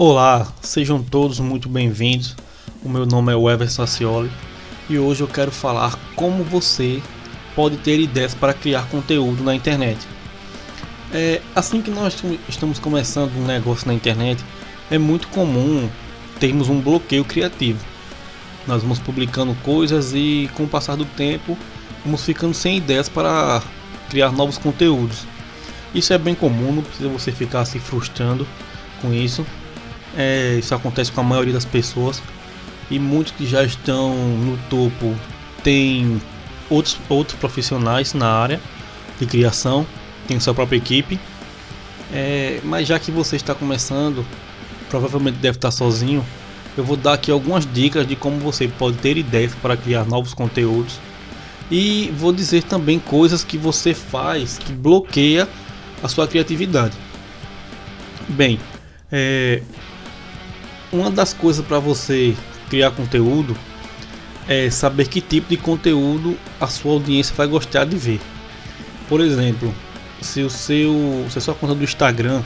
Olá, sejam todos muito bem-vindos. O meu nome é Everson Sacioli e hoje eu quero falar como você pode ter ideias para criar conteúdo na internet. É, assim que nós estamos começando um negócio na internet, é muito comum termos um bloqueio criativo. Nós vamos publicando coisas e com o passar do tempo vamos ficando sem ideias para criar novos conteúdos. Isso é bem comum, não precisa você ficar se frustrando com isso. É, isso acontece com a maioria das pessoas e muitos que já estão no topo têm outros, outros profissionais na área de criação, tem sua própria equipe. É, mas já que você está começando, provavelmente deve estar sozinho, eu vou dar aqui algumas dicas de como você pode ter ideias para criar novos conteúdos. E vou dizer também coisas que você faz que bloqueia a sua criatividade. Bem, é, uma das coisas para você criar conteúdo é saber que tipo de conteúdo a sua audiência vai gostar de ver. Por exemplo, se o seu, se a sua conta do Instagram,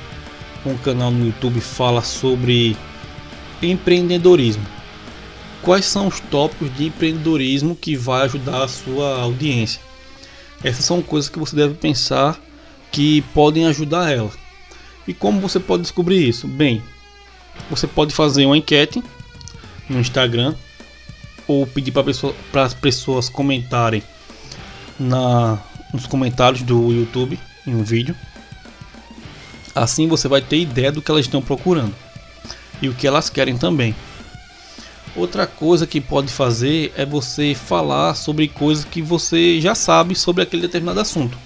um canal no YouTube fala sobre empreendedorismo, quais são os tópicos de empreendedorismo que vai ajudar a sua audiência? Essas são coisas que você deve pensar que podem ajudar ela. E como você pode descobrir isso? Bem, você pode fazer uma enquete no Instagram ou pedir para pessoa, as pessoas comentarem na, nos comentários do YouTube em um vídeo. Assim você vai ter ideia do que elas estão procurando e o que elas querem também. Outra coisa que pode fazer é você falar sobre coisas que você já sabe sobre aquele determinado assunto.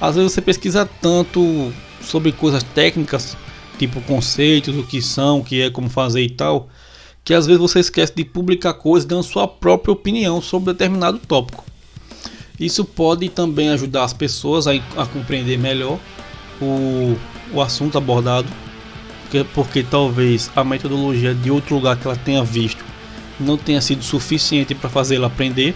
Às vezes você pesquisa tanto sobre coisas técnicas, tipo conceitos, o que são, o que é, como fazer e tal, que às vezes você esquece de publicar coisas dando sua própria opinião sobre determinado tópico. Isso pode também ajudar as pessoas a, a compreender melhor o, o assunto abordado, porque, porque talvez a metodologia de outro lugar que ela tenha visto não tenha sido suficiente para fazê-la aprender.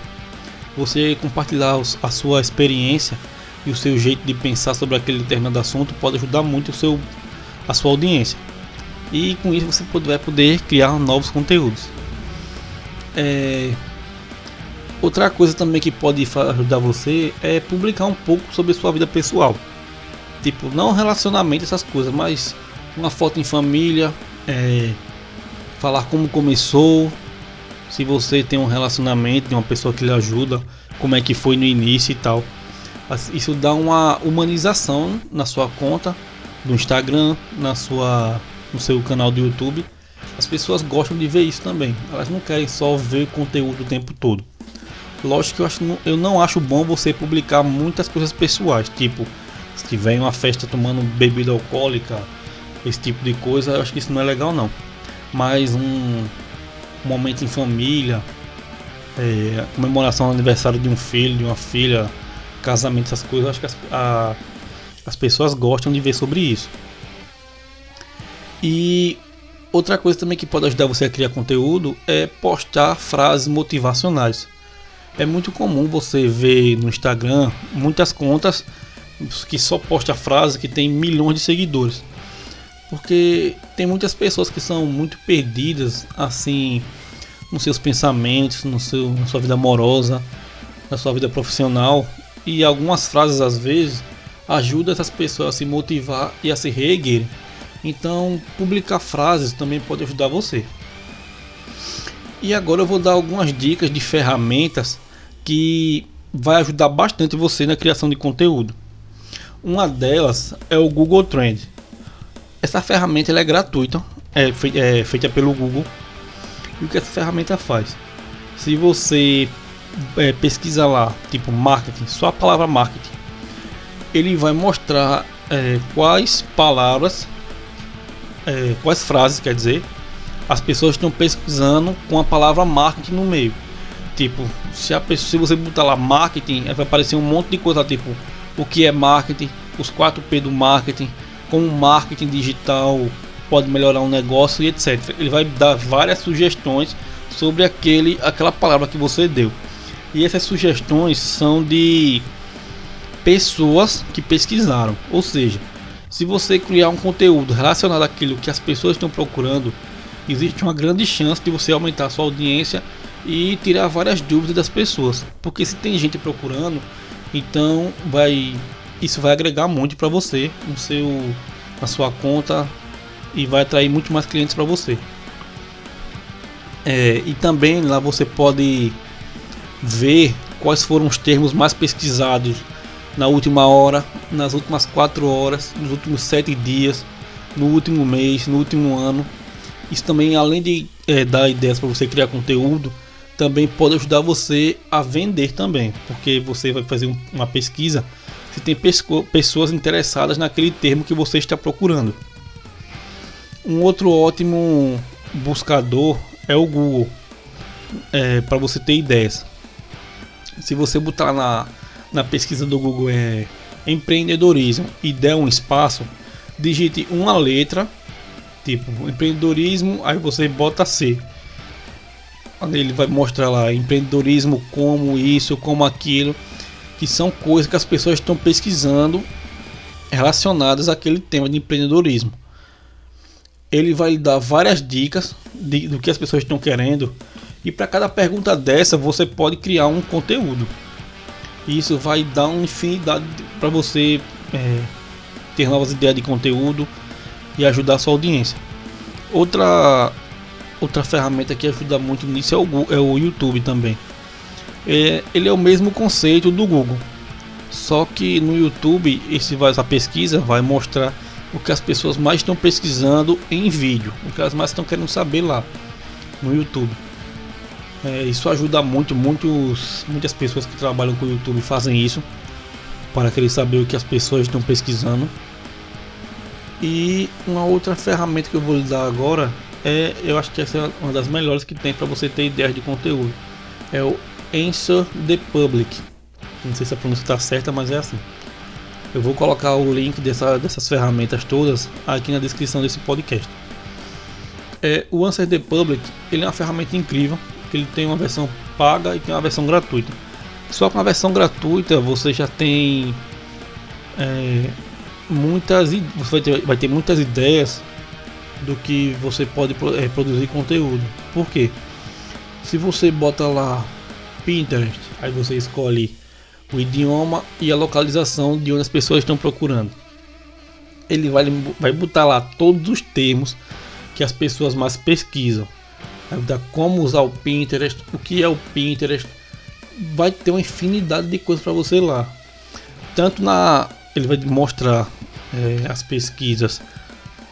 Você compartilhar a sua experiência e o seu jeito de pensar sobre aquele determinado assunto pode ajudar muito o seu, a sua audiência. E com isso você vai poder criar novos conteúdos. É... Outra coisa também que pode ajudar você é publicar um pouco sobre sua vida pessoal. Tipo, não relacionamento, essas coisas, mas uma foto em família, é... falar como começou, se você tem um relacionamento de uma pessoa que lhe ajuda, como é que foi no início e tal. Isso dá uma humanização na sua conta do Instagram, na sua, no seu canal do YouTube. As pessoas gostam de ver isso também. Elas não querem só ver conteúdo o tempo todo. Lógico que eu, acho, eu não acho bom você publicar muitas coisas pessoais, tipo se tiver em uma festa tomando bebida alcoólica, esse tipo de coisa, eu acho que isso não é legal não. Mas um momento em família, é, comemoração do aniversário de um filho, de uma filha, casamento, essas coisas, acho que as, a, as pessoas gostam de ver sobre isso. E outra coisa também que pode ajudar você a criar conteúdo é postar frases motivacionais. É muito comum você ver no Instagram muitas contas que só posta frases que tem milhões de seguidores. Porque tem muitas pessoas que são muito perdidas assim nos seus pensamentos, no seu, na sua vida amorosa, na sua vida profissional e algumas frases às vezes ajudam essas pessoas a se motivar e a se reerguer. Então, publicar frases também pode ajudar você. E agora eu vou dar algumas dicas de ferramentas que vai ajudar bastante você na criação de conteúdo. Uma delas é o Google Trend. Essa ferramenta é gratuita, é, é feita pelo Google. E o que essa ferramenta faz? Se você é, pesquisa lá, tipo marketing, só a palavra marketing, ele vai mostrar é, quais palavras, é, quais frases, quer dizer, as pessoas estão pesquisando com a palavra marketing no meio. Tipo, se, a pessoa, se você botar lá marketing, vai aparecer um monte de coisa, tipo, o que é marketing, os 4P do marketing, como marketing digital pode melhorar um negócio e etc. Ele vai dar várias sugestões sobre aquele, aquela palavra que você deu. E essas sugestões são de pessoas que pesquisaram, ou seja, Se você criar um conteúdo relacionado àquilo que as pessoas estão procurando, existe uma grande chance de você aumentar sua audiência e tirar várias dúvidas das pessoas. Porque se tem gente procurando, então vai isso vai agregar muito para você no seu na sua conta e vai atrair muito mais clientes para você. É, e também lá você pode ver quais foram os termos mais pesquisados na última hora, nas últimas quatro horas, nos últimos sete dias, no último mês, no último ano. Isso também, além de é, dar ideias para você criar conteúdo, também pode ajudar você a vender também, porque você vai fazer um, uma pesquisa se tem pessoas interessadas naquele termo que você está procurando. Um outro ótimo buscador é o Google, é, para você ter ideias. Se você botar na, na pesquisa do Google é empreendedorismo e der um espaço, digite uma letra, tipo empreendedorismo, aí você bota C. Ele vai mostrar lá empreendedorismo como isso, como aquilo, que são coisas que as pessoas estão pesquisando relacionadas àquele tema de empreendedorismo. Ele vai lhe dar várias dicas de, do que as pessoas estão querendo e para cada pergunta dessa você pode criar um conteúdo. Isso vai dar uma infinidade para você é, ter novas ideias de conteúdo e ajudar a sua audiência. Outra outra ferramenta que ajuda muito nisso é o, é o YouTube também. É, ele é o mesmo conceito do Google, só que no YouTube esse, essa pesquisa vai mostrar o que as pessoas mais estão pesquisando em vídeo, o que elas mais estão querendo saber lá no YouTube. É, isso ajuda muito, muitos, muitas pessoas que trabalham com o YouTube fazem isso para querer saber o que as pessoas estão pesquisando. E uma outra ferramenta que eu vou lhe dar agora é, eu acho que essa é uma das melhores que tem para você ter ideias de conteúdo. É o Answer the Public. Não sei se a pronúncia está certa, mas é assim. Eu vou colocar o link dessa, dessas ferramentas todas aqui na descrição desse podcast. É, o Answer the Public ele é uma ferramenta incrível que ele tem uma versão paga e tem uma versão gratuita. Só com a versão gratuita você já tem é, muitas você vai ter, vai ter muitas ideias do que você pode é, produzir conteúdo. Por quê? Se você bota lá Pinterest, aí você escolhe o idioma e a localização de onde as pessoas estão procurando. Ele vai, vai botar lá todos os termos que as pessoas mais pesquisam da como usar o Pinterest, o que é o Pinterest, vai ter uma infinidade de coisas para você lá. Tanto na ele vai mostrar é, as pesquisas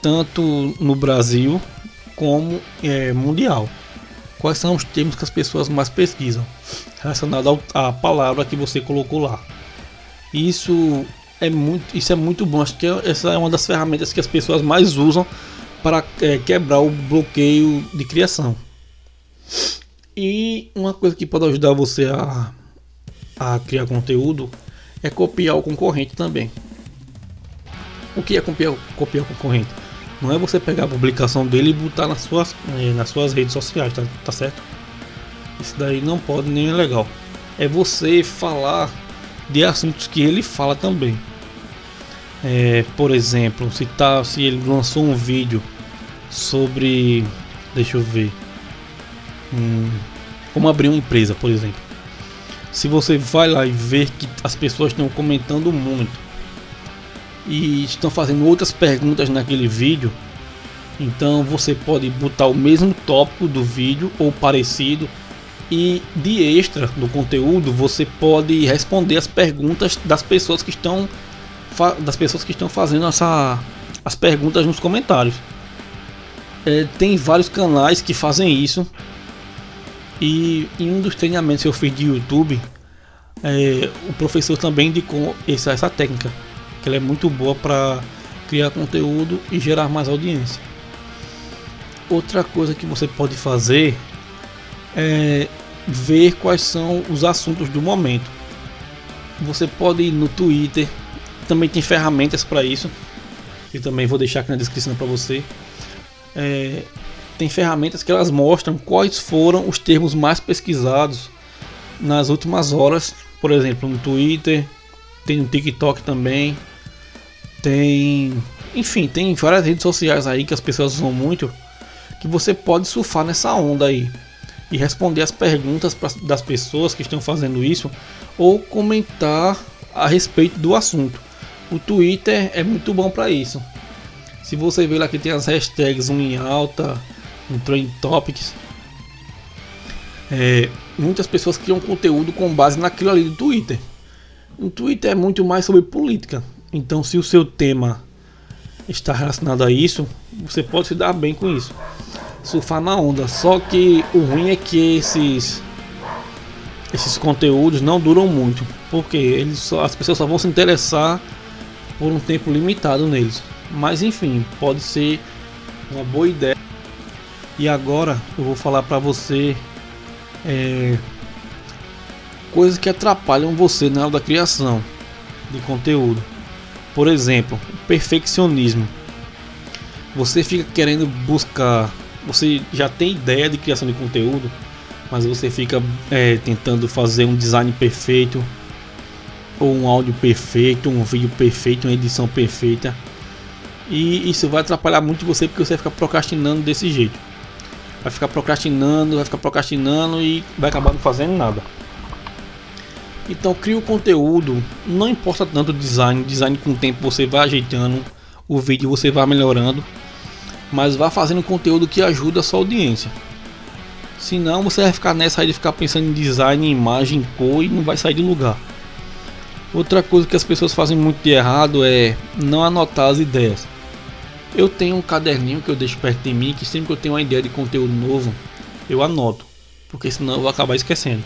tanto no Brasil como é, mundial. Quais são os termos que as pessoas mais pesquisam relacionado à palavra que você colocou lá. Isso é muito, isso é muito bom. Acho que essa é uma das ferramentas que as pessoas mais usam para é, quebrar o bloqueio de criação. E uma coisa que pode ajudar você a, a criar conteúdo é copiar o concorrente também. O que é copiar, copiar o concorrente? Não é você pegar a publicação dele e botar nas suas, eh, nas suas redes sociais, tá, tá certo? Isso daí não pode nem é legal. É você falar de assuntos que ele fala também. É, por exemplo, se, tá, se ele lançou um vídeo sobre. Deixa eu ver Hum, como abrir uma empresa, por exemplo. Se você vai lá e ver que as pessoas estão comentando muito e estão fazendo outras perguntas naquele vídeo, então você pode botar o mesmo tópico do vídeo ou parecido e de extra do conteúdo você pode responder as perguntas das pessoas que estão das pessoas que estão fazendo essa as perguntas nos comentários. É, tem vários canais que fazem isso e em um dos treinamentos que eu fiz de YouTube, é, o professor também indicou essa, essa técnica, que ela é muito boa para criar conteúdo e gerar mais audiência. Outra coisa que você pode fazer é ver quais são os assuntos do momento. Você pode ir no Twitter, também tem ferramentas para isso, que também vou deixar aqui na descrição para você. É, tem ferramentas que elas mostram quais foram os termos mais pesquisados nas últimas horas, por exemplo, no Twitter, tem no TikTok também, tem Enfim, tem várias redes sociais aí que as pessoas usam muito que você pode surfar nessa onda aí e responder as perguntas das pessoas que estão fazendo isso ou comentar a respeito do assunto. O Twitter é muito bom para isso. Se você ver lá que tem as hashtags um em alta, um trend topics, é, muitas pessoas criam conteúdo com base naquilo ali do Twitter. O Twitter é muito mais sobre política. Então, se o seu tema está relacionado a isso, você pode se dar bem com isso. Surfar na onda. Só que o ruim é que esses esses conteúdos não duram muito, porque eles só, as pessoas só vão se interessar por um tempo limitado neles. Mas enfim, pode ser uma boa ideia. E agora eu vou falar para você é, coisas que atrapalham você na hora da criação de conteúdo. Por exemplo, perfeccionismo. Você fica querendo buscar, você já tem ideia de criação de conteúdo, mas você fica é, tentando fazer um design perfeito, ou um áudio perfeito, um vídeo perfeito, uma edição perfeita. E isso vai atrapalhar muito você porque você vai ficar procrastinando desse jeito. Vai ficar procrastinando, vai ficar procrastinando e vai acabar não fazendo nada. Então cria o conteúdo, não importa tanto o design, design com o tempo você vai ajeitando, o vídeo você vai melhorando, mas vá fazendo conteúdo que ajuda a sua audiência. Senão você vai ficar nessa aí de ficar pensando em design, imagem, cor e não vai sair de lugar. Outra coisa que as pessoas fazem muito de errado é não anotar as ideias. Eu tenho um caderninho que eu deixo perto de mim que sempre que eu tenho uma ideia de conteúdo novo, eu anoto, porque senão eu vou acabar esquecendo.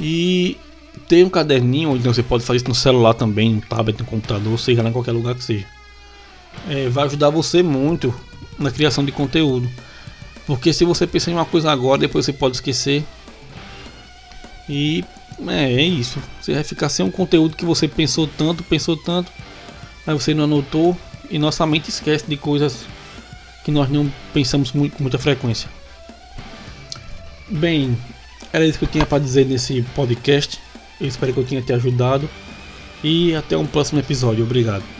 E ter um caderninho, então você pode fazer isso no celular também, no tablet, no computador, seja lá em qualquer lugar que seja. É, vai ajudar você muito na criação de conteúdo. Porque se você pensar em uma coisa agora, depois você pode esquecer. E é, é isso. Você vai ficar sem um conteúdo que você pensou tanto, pensou tanto, mas você não anotou e nossa mente esquece de coisas que nós não pensamos muito, com muita frequência. Bem, era isso que eu tinha para dizer nesse podcast. Eu espero que eu tenha te ajudado. E até um próximo episódio. Obrigado.